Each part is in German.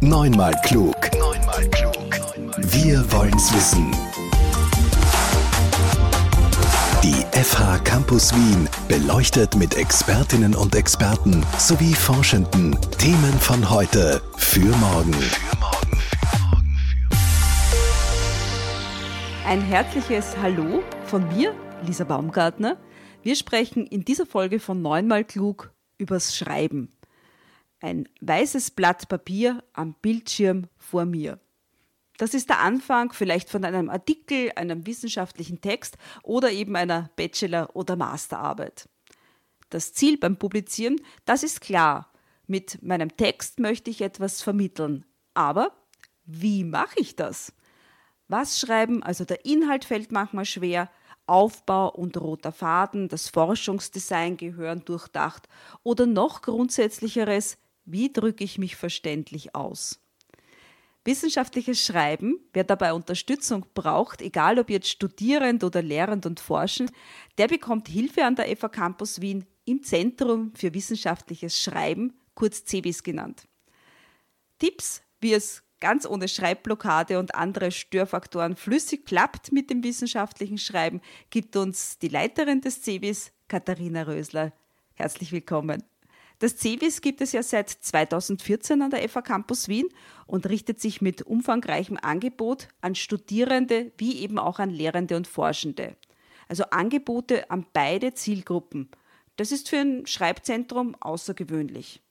Neunmal klug. Neunmal klug. Wir wollen's wissen. Die FH Campus Wien beleuchtet mit Expertinnen und Experten sowie Forschenden Themen von heute für morgen. Ein herzliches Hallo von mir, Lisa Baumgartner. Wir sprechen in dieser Folge von Neunmal klug übers Schreiben ein weißes Blatt Papier am Bildschirm vor mir. Das ist der Anfang vielleicht von einem Artikel, einem wissenschaftlichen Text oder eben einer Bachelor- oder Masterarbeit. Das Ziel beim Publizieren, das ist klar. Mit meinem Text möchte ich etwas vermitteln. Aber wie mache ich das? Was schreiben, also der Inhalt fällt manchmal schwer, Aufbau und roter Faden, das Forschungsdesign gehören durchdacht oder noch grundsätzlicheres, wie drücke ich mich verständlich aus? Wissenschaftliches Schreiben, wer dabei Unterstützung braucht, egal ob jetzt studierend oder lehrend und forschend, der bekommt Hilfe an der FA Campus Wien im Zentrum für wissenschaftliches Schreiben, kurz CEBIS genannt. Tipps, wie es ganz ohne Schreibblockade und andere Störfaktoren flüssig klappt mit dem wissenschaftlichen Schreiben, gibt uns die Leiterin des CEBIS, Katharina Rösler. Herzlich willkommen. Das CEWIS gibt es ja seit 2014 an der FA Campus Wien und richtet sich mit umfangreichem Angebot an Studierende wie eben auch an Lehrende und Forschende. Also Angebote an beide Zielgruppen. Das ist für ein Schreibzentrum außergewöhnlich.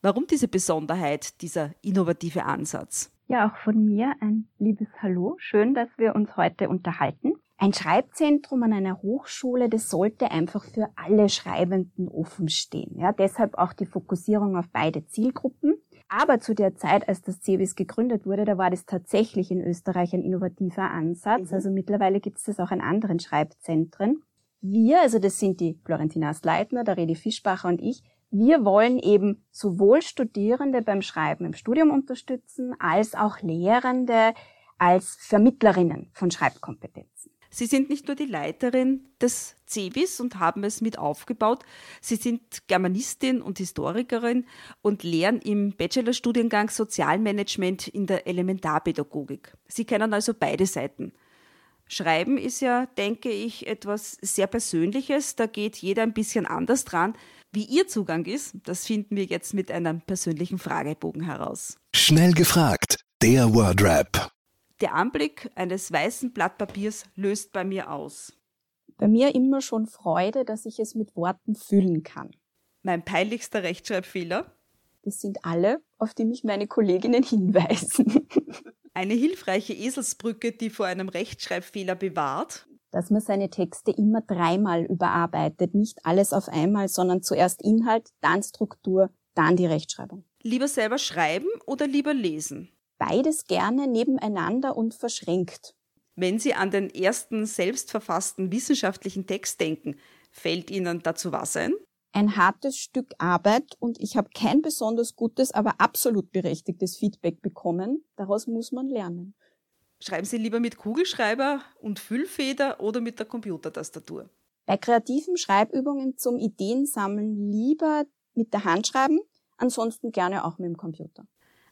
Warum diese Besonderheit, dieser innovative Ansatz? Ja, auch von mir ein liebes Hallo. Schön, dass wir uns heute unterhalten. Ein Schreibzentrum an einer Hochschule, das sollte einfach für alle Schreibenden offen stehen. Ja, deshalb auch die Fokussierung auf beide Zielgruppen. Aber zu der Zeit, als das CEBIS gegründet wurde, da war das tatsächlich in Österreich ein innovativer Ansatz. Mhm. Also mittlerweile gibt es das auch in anderen Schreibzentren. Wir, also das sind die Florentina Sleitner, der Redi Fischbacher und ich, wir wollen eben sowohl Studierende beim Schreiben im Studium unterstützen, als auch Lehrende als Vermittlerinnen von Schreibkompetenzen. Sie sind nicht nur die Leiterin des CEBIS und haben es mit aufgebaut. Sie sind Germanistin und Historikerin und lehren im Bachelorstudiengang Sozialmanagement in der Elementarpädagogik. Sie kennen also beide Seiten. Schreiben ist ja, denke ich, etwas sehr Persönliches. Da geht jeder ein bisschen anders dran. Wie Ihr Zugang ist, das finden wir jetzt mit einem persönlichen Fragebogen heraus. Schnell gefragt, der Wordrap. Der Anblick eines weißen Blatt Papiers löst bei mir aus. Bei mir immer schon Freude, dass ich es mit Worten füllen kann. Mein peinlichster Rechtschreibfehler? Das sind alle, auf die mich meine Kolleginnen hinweisen. Eine hilfreiche Eselsbrücke, die vor einem Rechtschreibfehler bewahrt? Dass man seine Texte immer dreimal überarbeitet, nicht alles auf einmal, sondern zuerst Inhalt, dann Struktur, dann die Rechtschreibung. Lieber selber schreiben oder lieber lesen? beides gerne nebeneinander und verschränkt. Wenn Sie an den ersten selbstverfassten wissenschaftlichen Text denken, fällt Ihnen dazu was ein? Ein hartes Stück Arbeit und ich habe kein besonders gutes, aber absolut berechtigtes Feedback bekommen. Daraus muss man lernen. Schreiben Sie lieber mit Kugelschreiber und Füllfeder oder mit der Computertastatur? Bei kreativen Schreibübungen zum Ideensammeln lieber mit der Hand schreiben, ansonsten gerne auch mit dem Computer.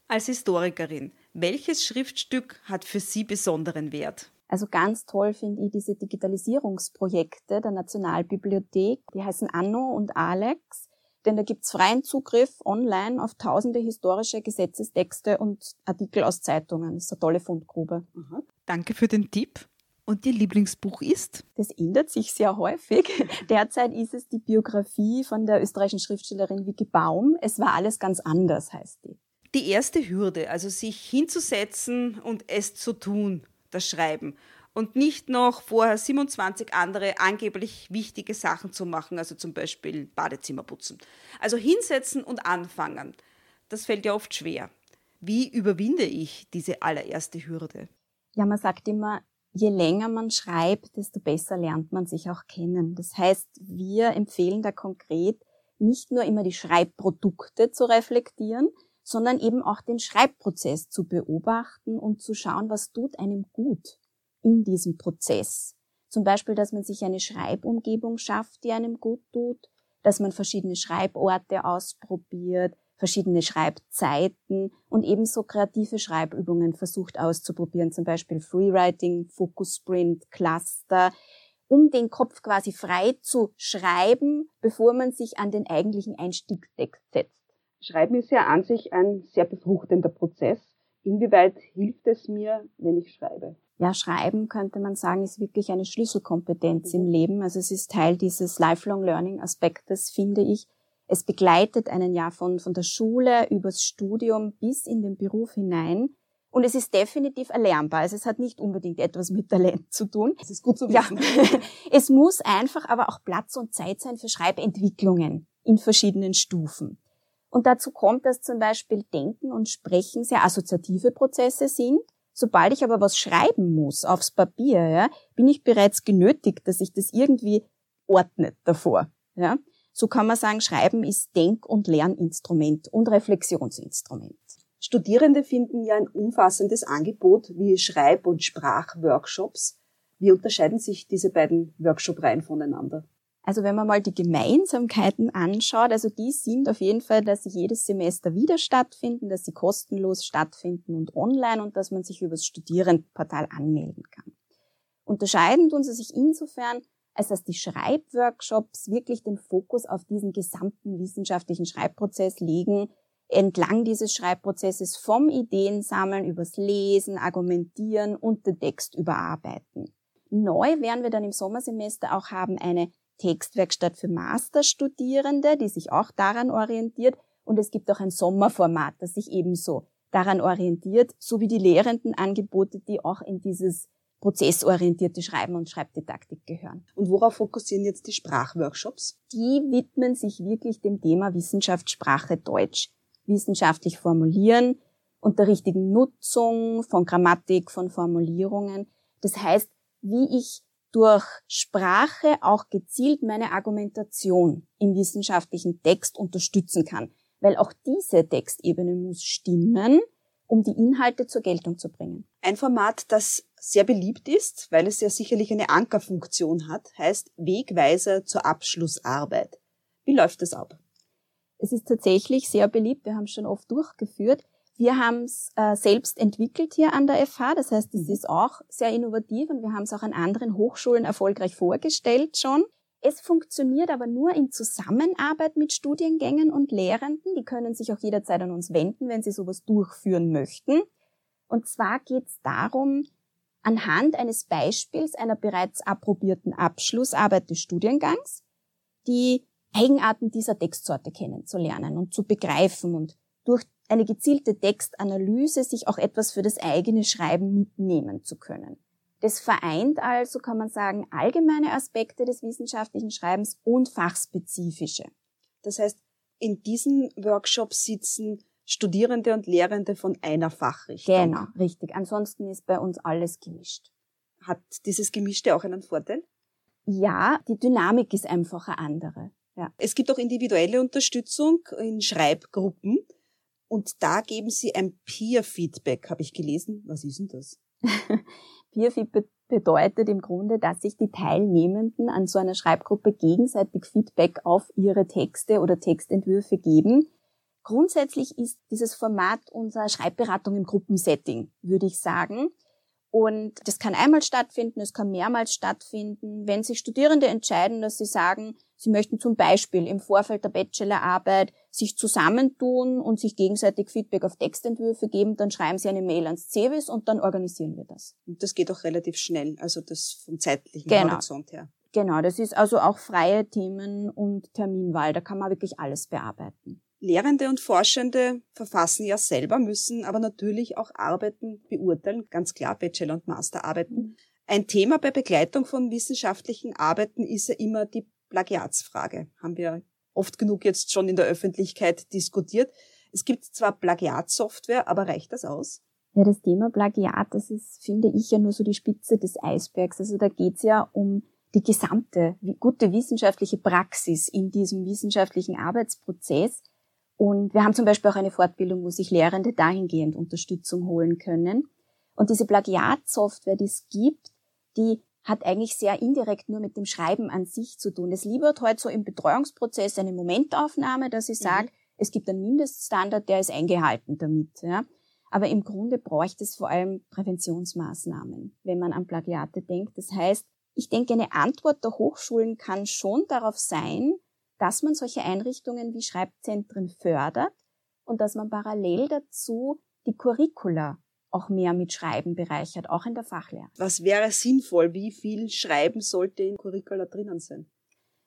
Als Historikerin, welches Schriftstück hat für Sie besonderen Wert? Also ganz toll finde ich diese Digitalisierungsprojekte der Nationalbibliothek. Die heißen Anno und Alex. Denn da gibt's freien Zugriff online auf tausende historische Gesetzestexte und Artikel aus Zeitungen. Das ist eine tolle Fundgrube. Mhm. Danke für den Tipp. Und Ihr Lieblingsbuch ist? Das ändert sich sehr häufig. Derzeit ist es die Biografie von der österreichischen Schriftstellerin Vicky Baum. Es war alles ganz anders, heißt die die erste Hürde, also sich hinzusetzen und es zu tun, das Schreiben. Und nicht noch vorher 27 andere angeblich wichtige Sachen zu machen, also zum Beispiel Badezimmer putzen. Also hinsetzen und anfangen. Das fällt ja oft schwer. Wie überwinde ich diese allererste Hürde? Ja, man sagt immer, je länger man schreibt, desto besser lernt man sich auch kennen. Das heißt, wir empfehlen da konkret, nicht nur immer die Schreibprodukte zu reflektieren, sondern eben auch den Schreibprozess zu beobachten und zu schauen, was tut einem gut in diesem Prozess. Zum Beispiel, dass man sich eine Schreibumgebung schafft, die einem gut tut, dass man verschiedene Schreiborte ausprobiert, verschiedene Schreibzeiten und ebenso kreative Schreibübungen versucht auszuprobieren, zum Beispiel Freewriting, Focus Sprint, Cluster, um den Kopf quasi frei zu schreiben, bevor man sich an den eigentlichen Einstiegstext setzt. Schreiben ist ja an sich ein sehr befruchtender Prozess. Inwieweit hilft es mir, wenn ich schreibe? Ja, Schreiben könnte man sagen, ist wirklich eine Schlüsselkompetenz im Leben. Also es ist Teil dieses Lifelong Learning Aspektes, finde ich. Es begleitet einen ja von, von der Schule übers Studium bis in den Beruf hinein. Und es ist definitiv erlernbar. Also es hat nicht unbedingt etwas mit Talent zu tun. Das ist gut zu wissen. Ja. es muss einfach aber auch Platz und Zeit sein für Schreibentwicklungen in verschiedenen Stufen. Und dazu kommt, dass zum Beispiel Denken und Sprechen sehr assoziative Prozesse sind. Sobald ich aber was schreiben muss aufs Papier, ja, bin ich bereits genötigt, dass ich das irgendwie ordnet davor. Ja. So kann man sagen, Schreiben ist Denk- und Lerninstrument und Reflexionsinstrument. Studierende finden ja ein umfassendes Angebot wie Schreib- und Sprachworkshops. Wie unterscheiden sich diese beiden Workshop-Reihen voneinander? Also wenn man mal die Gemeinsamkeiten anschaut, also die sind auf jeden Fall, dass sie jedes Semester wieder stattfinden, dass sie kostenlos stattfinden und online und dass man sich über das Studierendenportal anmelden kann. Unterscheiden tun sie sich insofern, als dass die Schreibworkshops wirklich den Fokus auf diesen gesamten wissenschaftlichen Schreibprozess legen, entlang dieses Schreibprozesses vom Ideensammeln übers Lesen, Argumentieren und den Text überarbeiten. Neu werden wir dann im Sommersemester auch haben eine Textwerkstatt für Masterstudierende, die sich auch daran orientiert. Und es gibt auch ein Sommerformat, das sich ebenso daran orientiert, sowie die Lehrendenangebote, die auch in dieses prozessorientierte Schreiben und Schreibdidaktik gehören. Und worauf fokussieren jetzt die Sprachworkshops? Die widmen sich wirklich dem Thema Wissenschaft, Sprache, Deutsch. Wissenschaftlich formulieren und der richtigen Nutzung von Grammatik, von Formulierungen. Das heißt, wie ich durch Sprache auch gezielt meine Argumentation im wissenschaftlichen Text unterstützen kann. Weil auch diese Textebene muss stimmen, um die Inhalte zur Geltung zu bringen. Ein Format, das sehr beliebt ist, weil es ja sicherlich eine Ankerfunktion hat, heißt Wegweiser zur Abschlussarbeit. Wie läuft das ab? Es ist tatsächlich sehr beliebt, wir haben es schon oft durchgeführt. Wir haben es äh, selbst entwickelt hier an der FH, das heißt, es mhm. ist auch sehr innovativ und wir haben es auch an anderen Hochschulen erfolgreich vorgestellt schon. Es funktioniert aber nur in Zusammenarbeit mit Studiengängen und Lehrenden. Die können sich auch jederzeit an uns wenden, wenn sie sowas durchführen möchten. Und zwar geht es darum, anhand eines Beispiels einer bereits approbierten Abschlussarbeit des Studiengangs die Eigenarten dieser Textsorte kennenzulernen und zu begreifen und durch eine gezielte Textanalyse sich auch etwas für das eigene Schreiben mitnehmen zu können. Das vereint also, kann man sagen, allgemeine Aspekte des wissenschaftlichen Schreibens und fachspezifische. Das heißt, in diesen Workshops sitzen Studierende und Lehrende von einer Fachrichtung. Genau, richtig. Ansonsten ist bei uns alles gemischt. Hat dieses Gemischte auch einen Vorteil? Ja, die Dynamik ist einfach eine andere. Ja. Es gibt auch individuelle Unterstützung in Schreibgruppen und da geben Sie ein Peer-Feedback, habe ich gelesen. Was ist denn das? Peer-Feedback bedeutet im Grunde, dass sich die Teilnehmenden an so einer Schreibgruppe gegenseitig Feedback auf ihre Texte oder Textentwürfe geben. Grundsätzlich ist dieses Format unserer Schreibberatung im Gruppensetting, würde ich sagen. Und das kann einmal stattfinden, es kann mehrmals stattfinden. Wenn sich Studierende entscheiden, dass sie sagen, sie möchten zum Beispiel im Vorfeld der Bachelorarbeit sich zusammentun und sich gegenseitig Feedback auf Textentwürfe geben, dann schreiben sie eine Mail ans CEWIS und dann organisieren wir das. Und das geht auch relativ schnell, also das vom zeitlichen genau. Horizont her. Genau, das ist also auch freie Themen und Terminwahl, da kann man wirklich alles bearbeiten. Lehrende und Forschende verfassen ja selber, müssen aber natürlich auch Arbeiten beurteilen, ganz klar Bachelor- und Masterarbeiten. Mhm. Ein Thema bei Begleitung von wissenschaftlichen Arbeiten ist ja immer die Plagiatsfrage. Haben wir oft genug jetzt schon in der Öffentlichkeit diskutiert. Es gibt zwar Plagiatsoftware, aber reicht das aus? Ja, das Thema Plagiat, das ist, finde ich, ja nur so die Spitze des Eisbergs. Also da geht's ja um die gesamte gute wissenschaftliche Praxis in diesem wissenschaftlichen Arbeitsprozess. Und wir haben zum Beispiel auch eine Fortbildung, wo sich Lehrende dahingehend Unterstützung holen können. Und diese Plagiatsoftware, die es gibt, die hat eigentlich sehr indirekt nur mit dem Schreiben an sich zu tun. Es liefert heute so im Betreuungsprozess eine Momentaufnahme, dass ich sage, mhm. Es gibt einen Mindeststandard, der ist eingehalten damit. Ja. Aber im Grunde bräuchte es vor allem Präventionsmaßnahmen, wenn man an Plagiate denkt. Das heißt, ich denke, eine Antwort der Hochschulen kann schon darauf sein, dass man solche Einrichtungen wie Schreibzentren fördert und dass man parallel dazu die Curricula auch mehr mit Schreiben bereichert, auch in der Fachlehre. Was wäre sinnvoll? Wie viel Schreiben sollte in Curricula drinnen sein?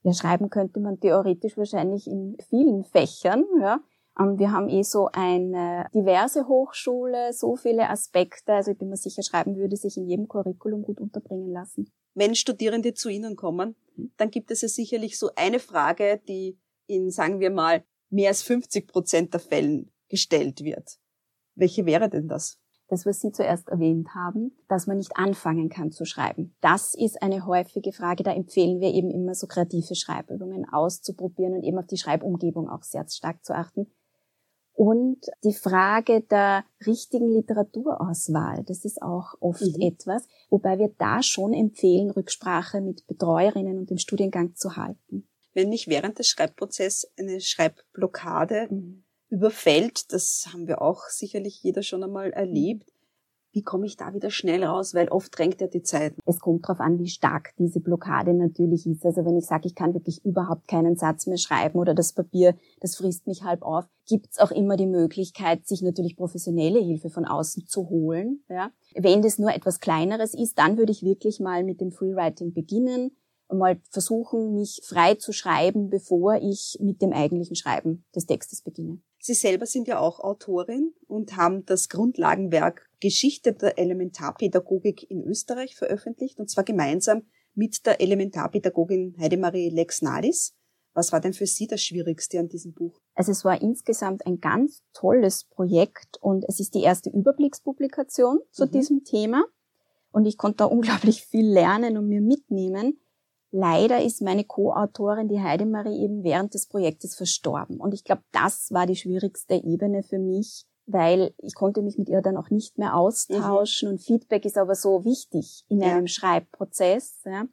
Ja, schreiben könnte man theoretisch wahrscheinlich in vielen Fächern, ja. Ähm, wir haben eh so eine diverse Hochschule, so viele Aspekte. Also ich bin mir sicher, Schreiben würde sich in jedem Curriculum gut unterbringen lassen. Wenn Studierende zu Ihnen kommen, hm. dann gibt es ja sicherlich so eine Frage, die in, sagen wir mal, mehr als 50 Prozent der Fällen gestellt wird. Welche wäre denn das? Das, was Sie zuerst erwähnt haben, dass man nicht anfangen kann zu schreiben. Das ist eine häufige Frage. Da empfehlen wir eben immer so kreative Schreibübungen auszuprobieren und eben auf die Schreibumgebung auch sehr stark zu achten. Und die Frage der richtigen Literaturauswahl, das ist auch oft mhm. etwas, wobei wir da schon empfehlen, Rücksprache mit Betreuerinnen und dem Studiengang zu halten. Wenn mich während des Schreibprozesses eine Schreibblockade mhm überfällt, das haben wir auch sicherlich jeder schon einmal erlebt. Wie komme ich da wieder schnell raus? Weil oft drängt ja die Zeit. Es kommt darauf an, wie stark diese Blockade natürlich ist. Also wenn ich sage, ich kann wirklich überhaupt keinen Satz mehr schreiben oder das Papier, das frisst mich halb auf, gibt es auch immer die Möglichkeit, sich natürlich professionelle Hilfe von außen zu holen. Ja. Wenn das nur etwas Kleineres ist, dann würde ich wirklich mal mit dem Freewriting beginnen und mal versuchen, mich frei zu schreiben, bevor ich mit dem eigentlichen Schreiben des Textes beginne. Sie selber sind ja auch Autorin und haben das Grundlagenwerk Geschichte der Elementarpädagogik in Österreich veröffentlicht, und zwar gemeinsam mit der Elementarpädagogin Heidemarie Lexnalis. Was war denn für Sie das Schwierigste an diesem Buch? Also es war insgesamt ein ganz tolles Projekt und es ist die erste Überblickspublikation zu mhm. diesem Thema. Und ich konnte da unglaublich viel lernen und mir mitnehmen. Leider ist meine Co-Autorin, die Heidemarie, eben während des Projektes verstorben. Und ich glaube, das war die schwierigste Ebene für mich, weil ich konnte mich mit ihr dann auch nicht mehr austauschen. Mhm. Und Feedback ist aber so wichtig in ja. einem Schreibprozess. Ja.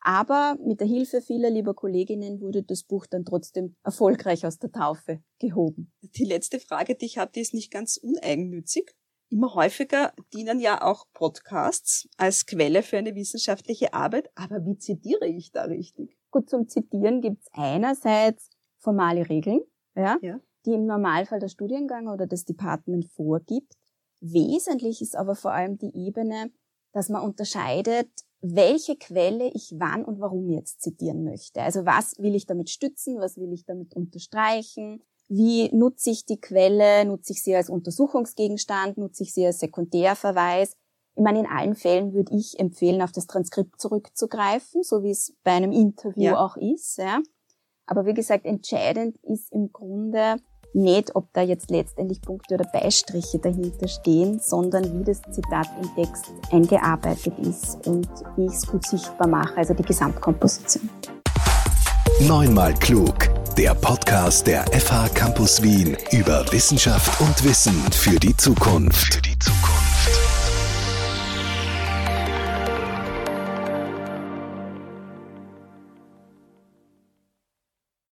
Aber mit der Hilfe vieler lieber Kolleginnen wurde das Buch dann trotzdem erfolgreich aus der Taufe gehoben. Die letzte Frage, die ich hatte, ist nicht ganz uneigennützig. Immer häufiger dienen ja auch Podcasts als Quelle für eine wissenschaftliche Arbeit. Aber wie zitiere ich da richtig? Gut, zum Zitieren gibt's einerseits formale Regeln, ja, ja, die im Normalfall der Studiengang oder das Department vorgibt. Wesentlich ist aber vor allem die Ebene, dass man unterscheidet, welche Quelle ich wann und warum jetzt zitieren möchte. Also was will ich damit stützen, was will ich damit unterstreichen, wie nutze ich die Quelle, nutze ich sie als Untersuchungsgegenstand, nutze ich sie als Sekundärverweis. Ich meine, in allen Fällen würde ich empfehlen, auf das Transkript zurückzugreifen, so wie es bei einem Interview ja. auch ist. Ja. Aber wie gesagt, entscheidend ist im Grunde nicht, ob da jetzt letztendlich Punkte oder Beistriche dahinter stehen, sondern wie das Zitat im Text eingearbeitet ist und wie ich es gut sichtbar mache, also die Gesamtkomposition. Neunmal klug der Podcast der FH Campus Wien über Wissenschaft und Wissen für die Zukunft. Für die Zukunft.